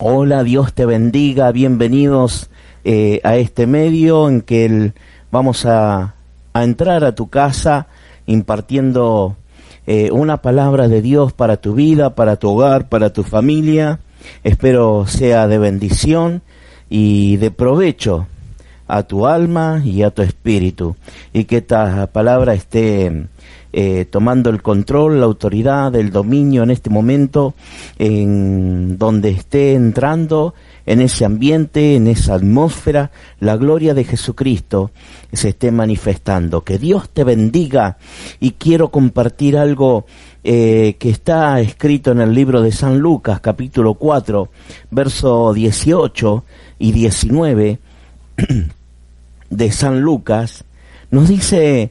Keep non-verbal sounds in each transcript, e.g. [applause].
Hola, Dios te bendiga, bienvenidos eh, a este medio en que vamos a, a, entrar a tu casa impartiendo eh, una palabra de Dios para tu vida, para tu hogar, para tu familia. Espero sea de bendición y de provecho a tu alma y a tu espíritu y que esta palabra esté eh, tomando el control, la autoridad, el dominio en este momento, en donde esté entrando en ese ambiente, en esa atmósfera, la gloria de Jesucristo se esté manifestando. Que Dios te bendiga y quiero compartir algo eh, que está escrito en el libro de San Lucas, capítulo 4, verso 18 y 19 [clears throat] de San Lucas, nos dice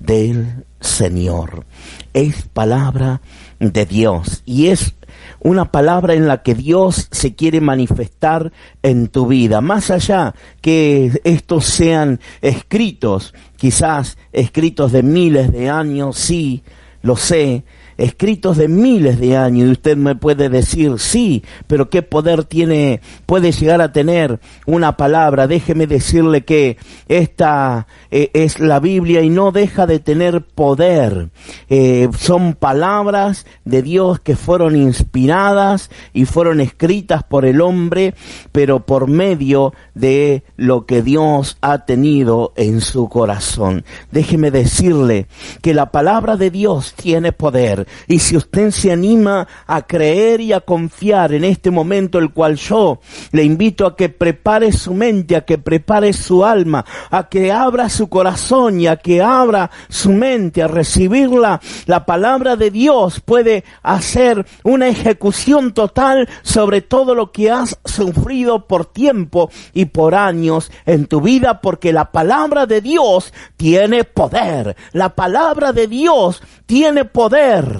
del Señor. Es palabra de Dios y es una palabra en la que Dios se quiere manifestar en tu vida. Más allá que estos sean escritos, quizás escritos de miles de años, sí, lo sé, escritos de miles de años y usted me puede decir, sí, pero qué poder tiene, puede llegar a tener una palabra. Déjeme decirle que esta eh, es la Biblia y no deja de tener poder. Eh, son palabras de Dios que fueron inspiradas y fueron escritas por el hombre, pero por medio de lo que Dios ha tenido en su corazón. Déjeme decirle que la palabra de Dios tiene poder y si usted se anima a creer y a confiar en este momento, el cual yo le invito a que prepare su mente, a que prepare su alma, a que abra su corazón y a que abra su mente a recibirla, la palabra de Dios puede hacer una ejecución total sobre todo lo que has sufrido por tiempo y por años en tu vida, porque la palabra de Dios tiene poder. La palabra de Dios tiene poder.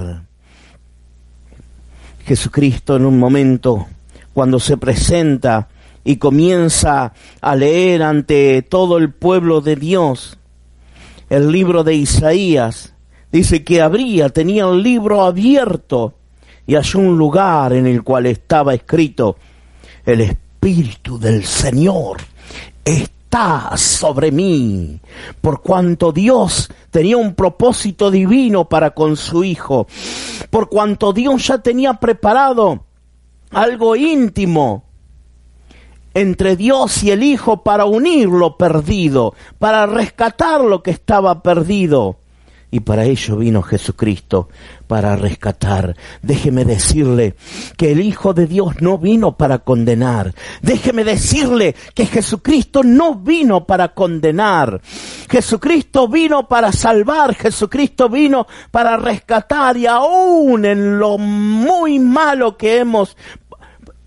Jesucristo en un momento, cuando se presenta y comienza a leer ante todo el pueblo de Dios. El libro de Isaías, dice que abría, tenía el libro abierto y halló un lugar en el cual estaba escrito, el Espíritu del Señor está sobre mí, por cuanto Dios tenía un propósito divino para con su Hijo, por cuanto Dios ya tenía preparado algo íntimo entre Dios y el Hijo para unir lo perdido, para rescatar lo que estaba perdido. Y para ello vino Jesucristo, para rescatar. Déjeme decirle que el Hijo de Dios no vino para condenar. Déjeme decirle que Jesucristo no vino para condenar. Jesucristo vino para salvar. Jesucristo vino para rescatar. Y aún en lo muy malo que hemos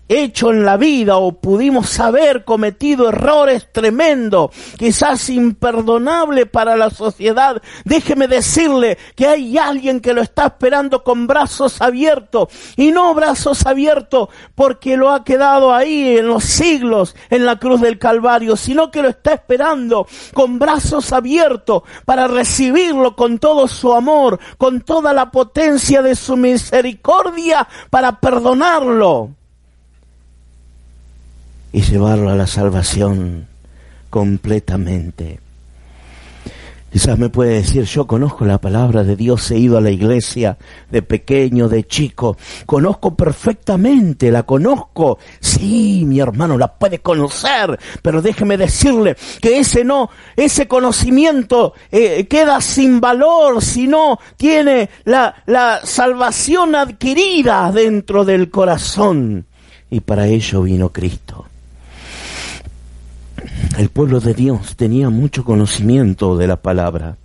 hecho en la vida o pudimos haber cometido errores tremendos, quizás imperdonable para la sociedad, déjeme decirle que hay alguien que lo está esperando con brazos abiertos y no brazos abiertos porque lo ha quedado ahí en los siglos en la cruz del Calvario, sino que lo está esperando con brazos abiertos para recibirlo con todo su amor, con toda la potencia de su misericordia para perdonarlo y llevarlo a la salvación completamente. Quizás me puede decir, yo conozco la palabra de Dios, he ido a la iglesia de pequeño, de chico, conozco perfectamente, la conozco. Sí, mi hermano, la puede conocer, pero déjeme decirle que ese no, ese conocimiento eh, queda sin valor si no tiene la, la salvación adquirida dentro del corazón. Y para ello vino Cristo el pueblo de Dios tenía mucho conocimiento de la palabra,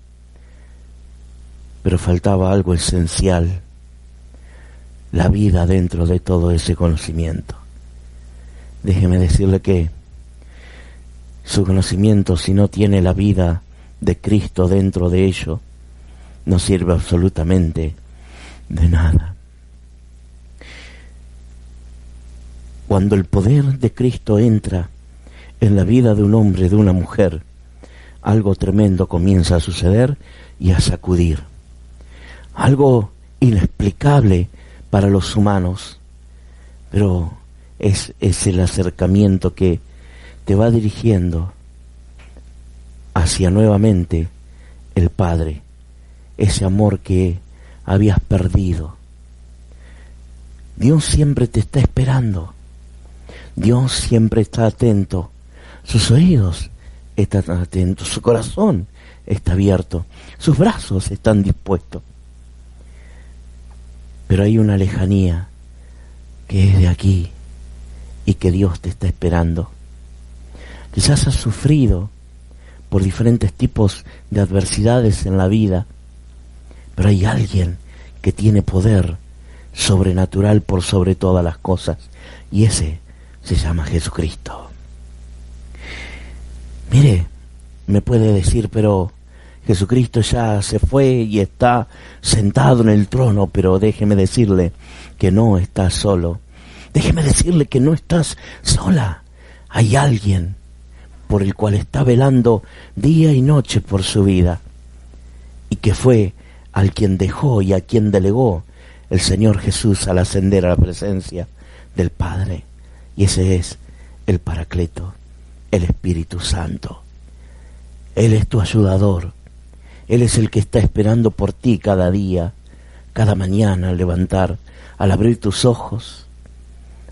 pero faltaba algo esencial, la vida dentro de todo ese conocimiento. déjeme decirle que su conocimiento, si no tiene la vida de Cristo dentro de ello, no sirve absolutamente de nada. Cuando el poder de Cristo entra en la vida de un hombre, de una mujer, algo tremendo comienza a suceder y a sacudir. Algo inexplicable para los humanos, pero es, es el acercamiento que te va dirigiendo hacia nuevamente el Padre, ese amor que habías perdido. Dios siempre te está esperando. Dios siempre está atento. Sus oídos están atentos. Su corazón está abierto. Sus brazos están dispuestos. Pero hay una lejanía que es de aquí y que Dios te está esperando. Quizás has sufrido por diferentes tipos de adversidades en la vida, pero hay alguien que tiene poder sobrenatural por sobre todas las cosas y ese se llama Jesucristo. Mire, me puede decir, pero Jesucristo ya se fue y está sentado en el trono, pero déjeme decirle que no está solo. Déjeme decirle que no estás sola. Hay alguien por el cual está velando día y noche por su vida y que fue al quien dejó y a quien delegó el Señor Jesús al ascender a la presencia del Padre. Y ese es el Paracleto, el Espíritu Santo. Él es tu ayudador. Él es el que está esperando por ti cada día, cada mañana al levantar, al abrir tus ojos,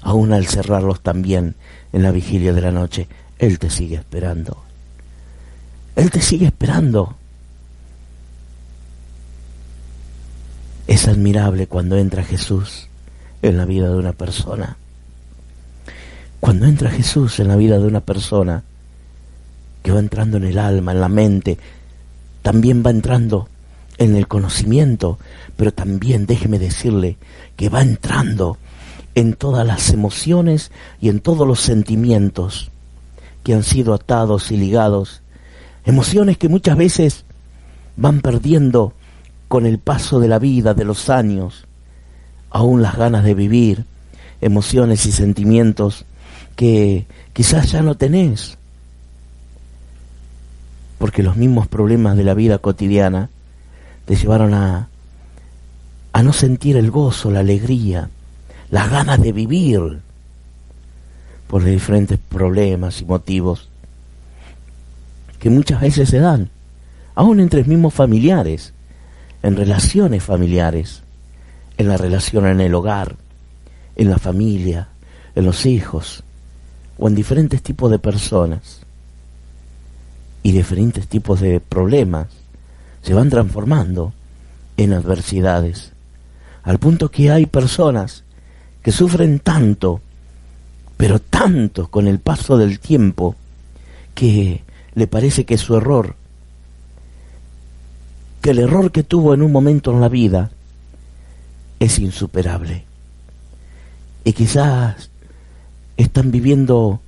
aún al cerrarlos también en la vigilia de la noche. Él te sigue esperando. Él te sigue esperando. Es admirable cuando entra Jesús en la vida de una persona. Cuando entra Jesús en la vida de una persona, que va entrando en el alma, en la mente, también va entrando en el conocimiento, pero también déjeme decirle que va entrando en todas las emociones y en todos los sentimientos que han sido atados y ligados, emociones que muchas veces van perdiendo con el paso de la vida, de los años, aún las ganas de vivir, emociones y sentimientos que quizás ya no tenés, porque los mismos problemas de la vida cotidiana te llevaron a, a no sentir el gozo, la alegría, las ganas de vivir, por los diferentes problemas y motivos que muchas veces se dan, aún entre mismos familiares, en relaciones familiares, en la relación en el hogar, en la familia, en los hijos, o en diferentes tipos de personas y diferentes tipos de problemas se van transformando en adversidades, al punto que hay personas que sufren tanto, pero tanto con el paso del tiempo, que le parece que su error, que el error que tuvo en un momento en la vida es insuperable. Y quizás están viviendo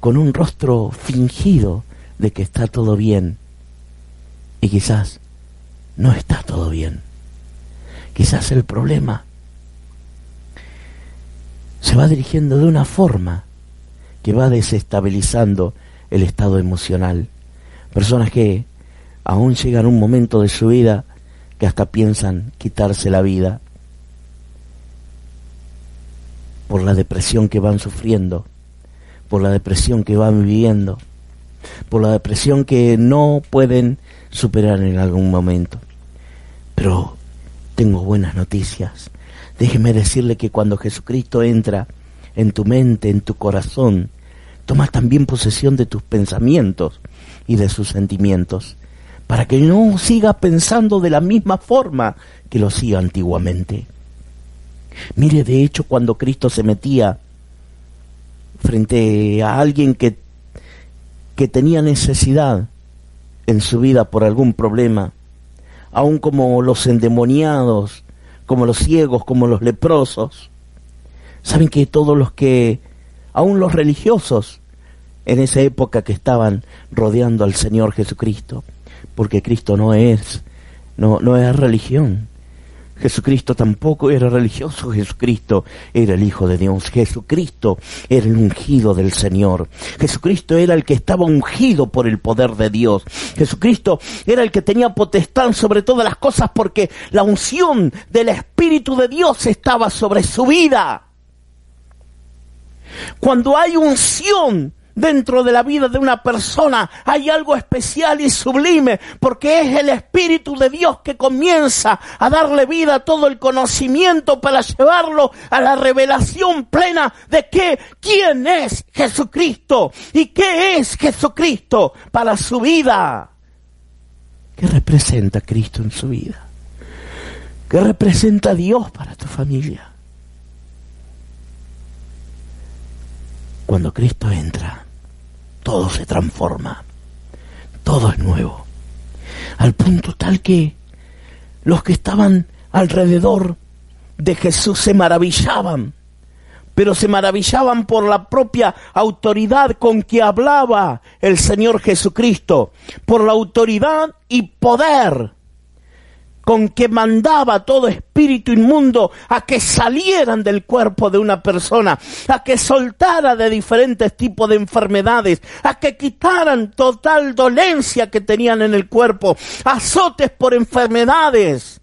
con un rostro fingido de que está todo bien. Y quizás no está todo bien. Quizás el problema se va dirigiendo de una forma que va desestabilizando el estado emocional. Personas que aún llegan un momento de su vida que hasta piensan quitarse la vida por la depresión que van sufriendo, por la depresión que van viviendo, por la depresión que no pueden superar en algún momento. Pero tengo buenas noticias. Déjeme decirle que cuando Jesucristo entra en tu mente, en tu corazón, toma también posesión de tus pensamientos y de sus sentimientos, para que no siga pensando de la misma forma que lo hacía antiguamente. Mire, de hecho, cuando Cristo se metía frente a alguien que, que tenía necesidad en su vida por algún problema, aun como los endemoniados, como los ciegos, como los leprosos, saben que todos los que aún los religiosos en esa época que estaban rodeando al Señor Jesucristo, porque Cristo no es, no, no es religión. Jesucristo tampoco era religioso, Jesucristo era el Hijo de Dios, Jesucristo era el ungido del Señor, Jesucristo era el que estaba ungido por el poder de Dios, Jesucristo era el que tenía potestad sobre todas las cosas porque la unción del Espíritu de Dios estaba sobre su vida. Cuando hay unción dentro de la vida de una persona hay algo especial y sublime, porque es el Espíritu de Dios que comienza a darle vida a todo el conocimiento para llevarlo a la revelación plena de que quién es Jesucristo y qué es Jesucristo para su vida. ¿Qué representa Cristo en su vida? ¿Qué representa Dios para tu familia? Cuando Cristo entra, todo se transforma, todo es nuevo, al punto tal que los que estaban alrededor de Jesús se maravillaban, pero se maravillaban por la propia autoridad con que hablaba el Señor Jesucristo, por la autoridad y poder con que mandaba todo espíritu inmundo a que salieran del cuerpo de una persona, a que soltara de diferentes tipos de enfermedades, a que quitaran total dolencia que tenían en el cuerpo, azotes por enfermedades,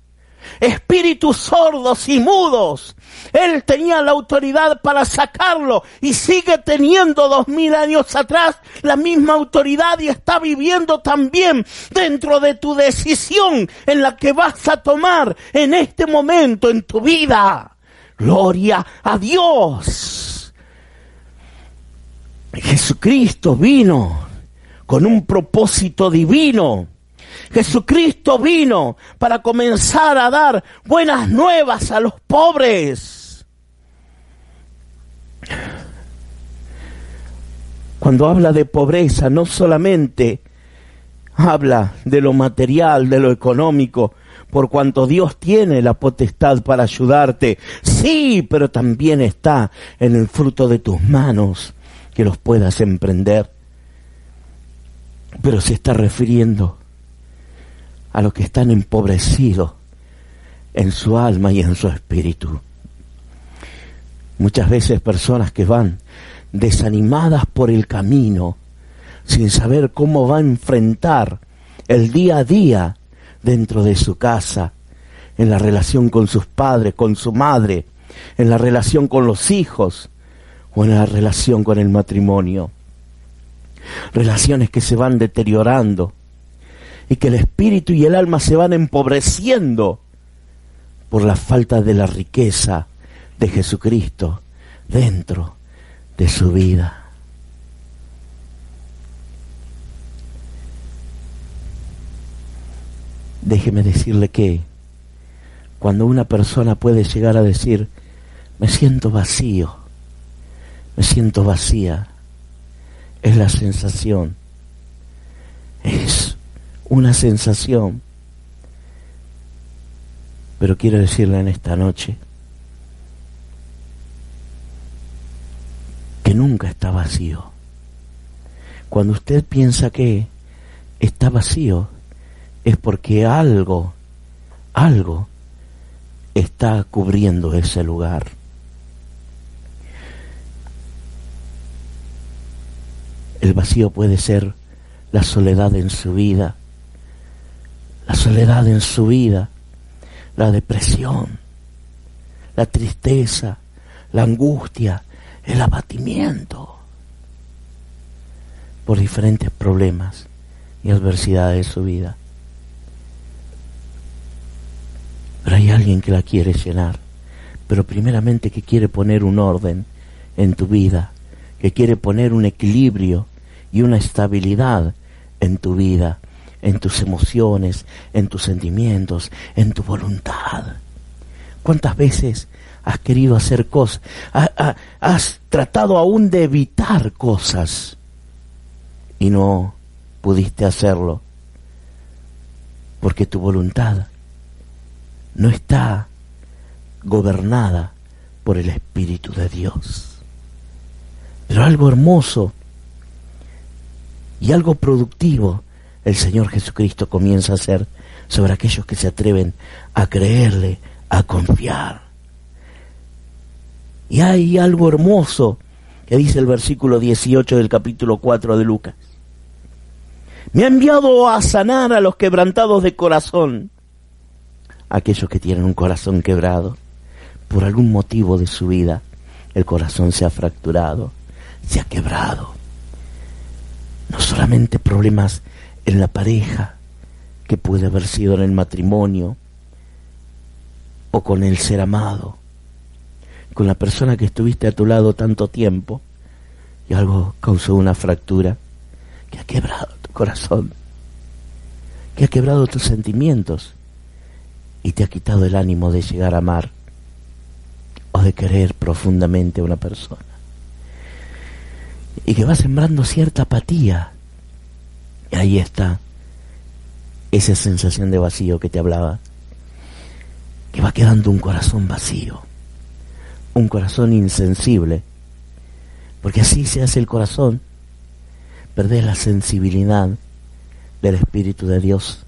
espíritus sordos y mudos. Él tenía la autoridad para sacarlo y sigue teniendo dos mil años atrás la misma autoridad y está viviendo también dentro de tu decisión en la que vas a tomar en este momento en tu vida. Gloria a Dios. Jesucristo vino con un propósito divino Jesucristo vino para comenzar a dar buenas nuevas a los pobres. Cuando habla de pobreza, no solamente habla de lo material, de lo económico, por cuanto Dios tiene la potestad para ayudarte. Sí, pero también está en el fruto de tus manos que los puedas emprender. Pero se está refiriendo a los que están empobrecidos en su alma y en su espíritu. Muchas veces personas que van desanimadas por el camino, sin saber cómo va a enfrentar el día a día dentro de su casa, en la relación con sus padres, con su madre, en la relación con los hijos o en la relación con el matrimonio. Relaciones que se van deteriorando y que el espíritu y el alma se van empobreciendo por la falta de la riqueza de Jesucristo dentro de su vida. Déjeme decirle que cuando una persona puede llegar a decir, me siento vacío, me siento vacía, es la sensación, es una sensación. Pero quiero decirle en esta noche que nunca está vacío. Cuando usted piensa que está vacío, es porque algo, algo está cubriendo ese lugar. El vacío puede ser la soledad en su vida, la soledad en su vida, la depresión, la tristeza, la angustia, el abatimiento por diferentes problemas y adversidades de su vida. Pero hay alguien que la quiere llenar, pero primeramente que quiere poner un orden en tu vida, que quiere poner un equilibrio y una estabilidad en tu vida en tus emociones, en tus sentimientos, en tu voluntad. ¿Cuántas veces has querido hacer cosas? has tratado aún de evitar cosas y no pudiste hacerlo porque tu voluntad no está gobernada por el Espíritu de Dios. Pero algo hermoso y algo productivo el Señor Jesucristo comienza a hacer sobre aquellos que se atreven a creerle, a confiar. Y hay algo hermoso que dice el versículo 18 del capítulo 4 de Lucas. Me ha enviado a sanar a los quebrantados de corazón, aquellos que tienen un corazón quebrado. Por algún motivo de su vida, el corazón se ha fracturado, se ha quebrado. No solamente problemas en la pareja, que puede haber sido en el matrimonio, o con el ser amado, con la persona que estuviste a tu lado tanto tiempo, y algo causó una fractura que ha quebrado tu corazón, que ha quebrado tus sentimientos y te ha quitado el ánimo de llegar a amar o de querer profundamente a una persona. Y que va sembrando cierta apatía. Y ahí está esa sensación de vacío que te hablaba. Va quedando un corazón vacío. Un corazón insensible. Porque así se hace el corazón. Perder la sensibilidad del Espíritu de Dios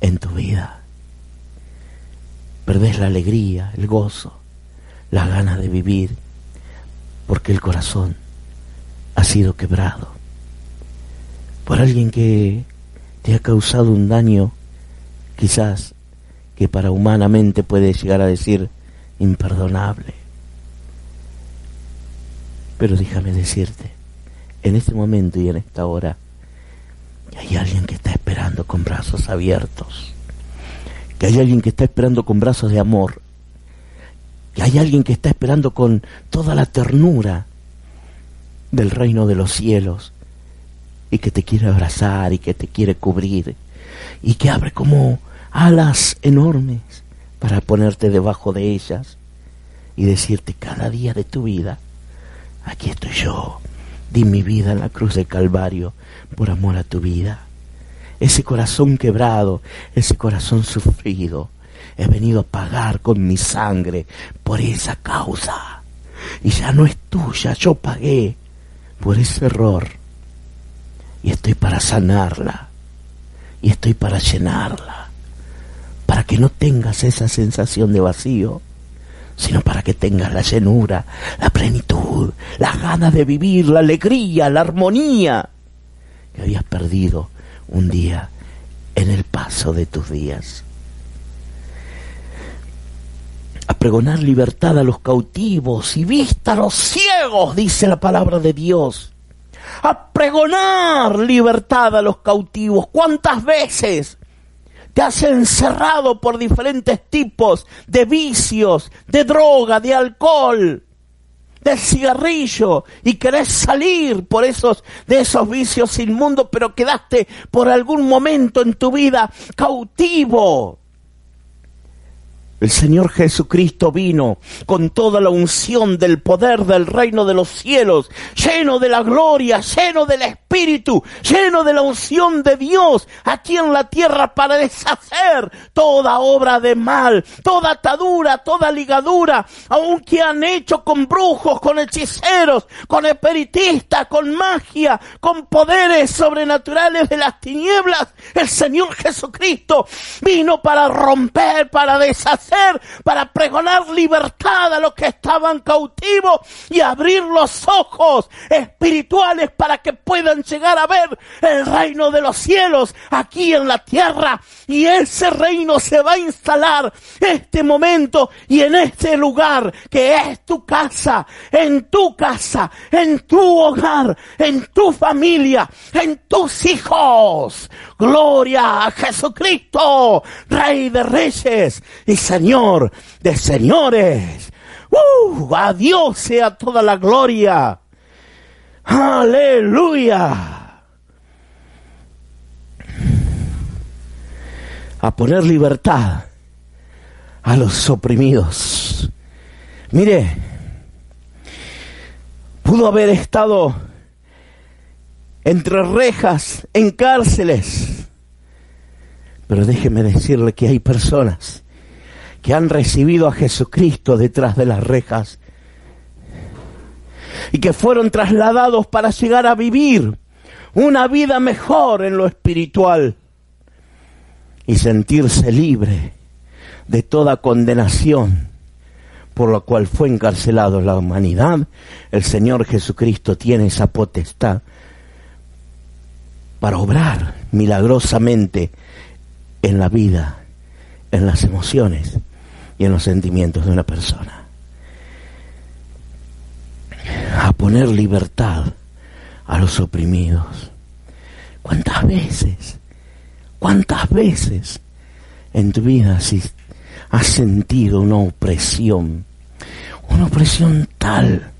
en tu vida. Perdés la alegría, el gozo, las ganas de vivir, porque el corazón ha sido quebrado por alguien que te ha causado un daño, quizás que para humanamente puede llegar a decir imperdonable. Pero déjame decirte, en este momento y en esta hora, hay alguien que está esperando con brazos abiertos, que hay alguien que está esperando con brazos de amor, que hay alguien que está esperando con toda la ternura del reino de los cielos y que te quiere abrazar y que te quiere cubrir y que abre como alas enormes para ponerte debajo de ellas y decirte cada día de tu vida, aquí estoy yo, di mi vida en la cruz del Calvario por amor a tu vida. Ese corazón quebrado, ese corazón sufrido, he venido a pagar con mi sangre por esa causa. Y ya no es tuya, yo pagué por ese error y estoy para sanarla y estoy para llenarla, que no tengas esa sensación de vacío, sino para que tengas la llenura, la plenitud, las ganas de vivir, la alegría, la armonía que habías perdido un día en el paso de tus días. A pregonar libertad a los cautivos y vista a los ciegos, dice la palabra de Dios a pregonar libertad a los cautivos. ¿Cuántas veces te has encerrado por diferentes tipos de vicios, de droga, de alcohol, de cigarrillo y querés salir por esos de esos vicios inmundos, pero quedaste por algún momento en tu vida cautivo? El Señor Jesucristo vino con toda la unción del poder del reino de los cielos, lleno de la gloria, lleno del Espíritu, lleno de la unción de Dios aquí en la tierra para deshacer toda obra de mal, toda atadura, toda ligadura, aunque han hecho con brujos, con hechiceros, con espiritistas, con magia, con poderes sobrenaturales de las tinieblas. El Señor Jesucristo vino para romper, para deshacer para pregonar libertad a los que estaban cautivos y abrir los ojos espirituales para que puedan llegar a ver el reino de los cielos aquí en la tierra. Y ese reino se va a instalar este momento y en este lugar que es tu casa, en tu casa, en tu hogar, en tu familia, en tus hijos. Gloria a Jesucristo, Rey de Reyes y Señor de Señores. ¡Uh! A Dios sea toda la gloria. Aleluya. A poner libertad a los oprimidos. Mire, pudo haber estado entre rejas, en cárceles. Pero déjeme decirle que hay personas que han recibido a Jesucristo detrás de las rejas. y que fueron trasladados para llegar a vivir una vida mejor en lo espiritual y sentirse libre de toda condenación por la cual fue encarcelado la humanidad, el Señor Jesucristo tiene esa potestad para obrar milagrosamente en la vida, en las emociones y en los sentimientos de una persona. A poner libertad a los oprimidos. ¿Cuántas veces, cuántas veces en tu vida has sentido una opresión? Una opresión tal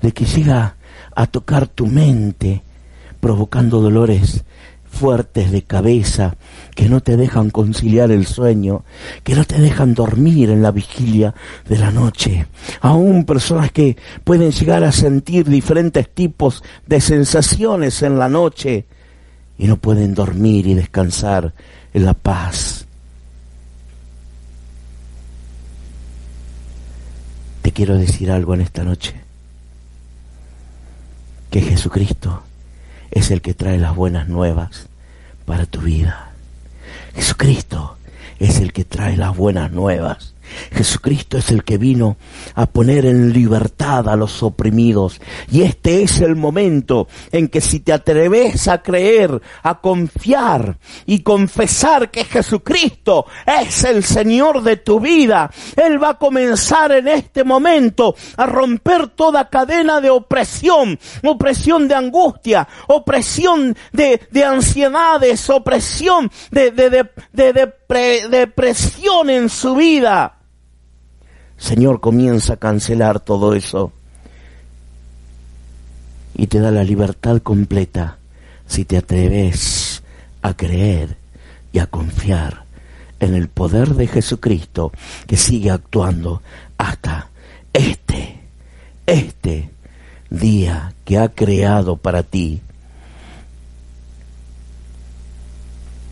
de que llega a tocar tu mente, provocando dolores fuertes de cabeza que no te dejan conciliar el sueño, que no te dejan dormir en la vigilia de la noche. Aún personas que pueden llegar a sentir diferentes tipos de sensaciones en la noche y no pueden dormir y descansar en la paz. Te quiero decir algo en esta noche, que Jesucristo es el que trae las buenas nuevas para tu vida. Jesucristo es el que trae las buenas nuevas Jesucristo es el que vino a poner en libertad a los oprimidos. Y este es el momento en que si te atreves a creer, a confiar y confesar que Jesucristo es el Señor de tu vida, Él va a comenzar en este momento a romper toda cadena de opresión, opresión de angustia, opresión de, ansiedades, opresión de, de depresión en su vida. Señor comienza a cancelar todo eso y te da la libertad completa si te atreves a creer y a confiar en el poder de Jesucristo que sigue actuando hasta este, este día que ha creado para ti.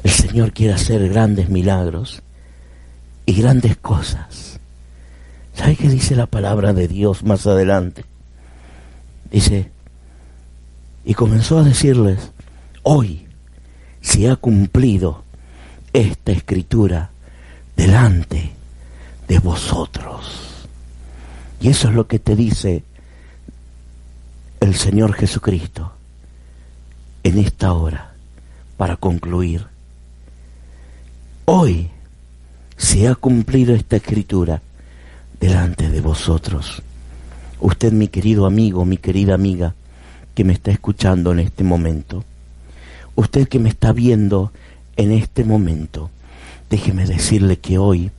El Señor quiere hacer grandes milagros y grandes cosas ¿Sabe qué dice la palabra de Dios más adelante? Dice, y comenzó a decirles, hoy se ha cumplido esta escritura delante de vosotros. Y eso es lo que te dice el Señor Jesucristo en esta hora para concluir. Hoy se ha cumplido esta escritura delante de vosotros. Usted, mi querido amigo, mi querida amiga, que me está escuchando en este momento, usted que me está viendo en este momento, déjeme decirle que hoy,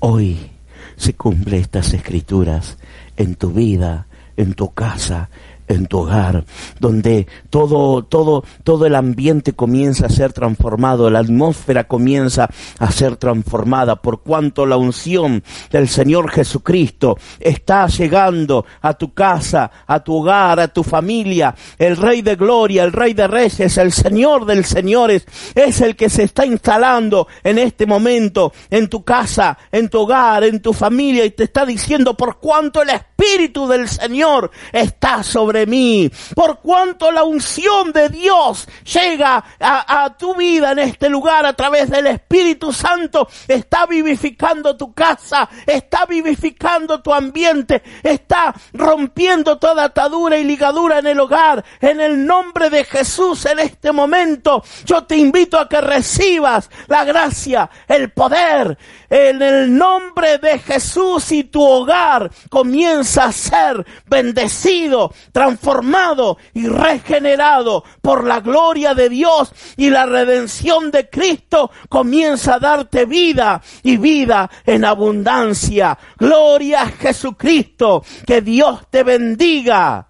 hoy se cumplen estas escrituras en tu vida, en tu casa, en tu hogar, donde todo, todo, todo el ambiente comienza a ser transformado, la atmósfera comienza a ser transformada, por cuanto la unción del Señor Jesucristo está llegando a tu casa, a tu hogar, a tu familia. El Rey de Gloria, el Rey de Reyes, el Señor del Señores, es el que se está instalando en este momento en tu casa, en tu hogar, en tu familia, y te está diciendo por cuanto el Espíritu del Señor está sobre mí. Por cuanto la unción de Dios llega a, a tu vida en este lugar a través del Espíritu Santo, está vivificando tu casa, está vivificando tu ambiente, está rompiendo toda atadura y ligadura en el hogar. En el nombre de Jesús en este momento, yo te invito a que recibas la gracia, el poder, en el nombre de Jesús y tu hogar comienza a ser bendecido, transformado y regenerado por la gloria de Dios y la redención de Cristo comienza a darte vida y vida en abundancia. Gloria a Jesucristo, que Dios te bendiga.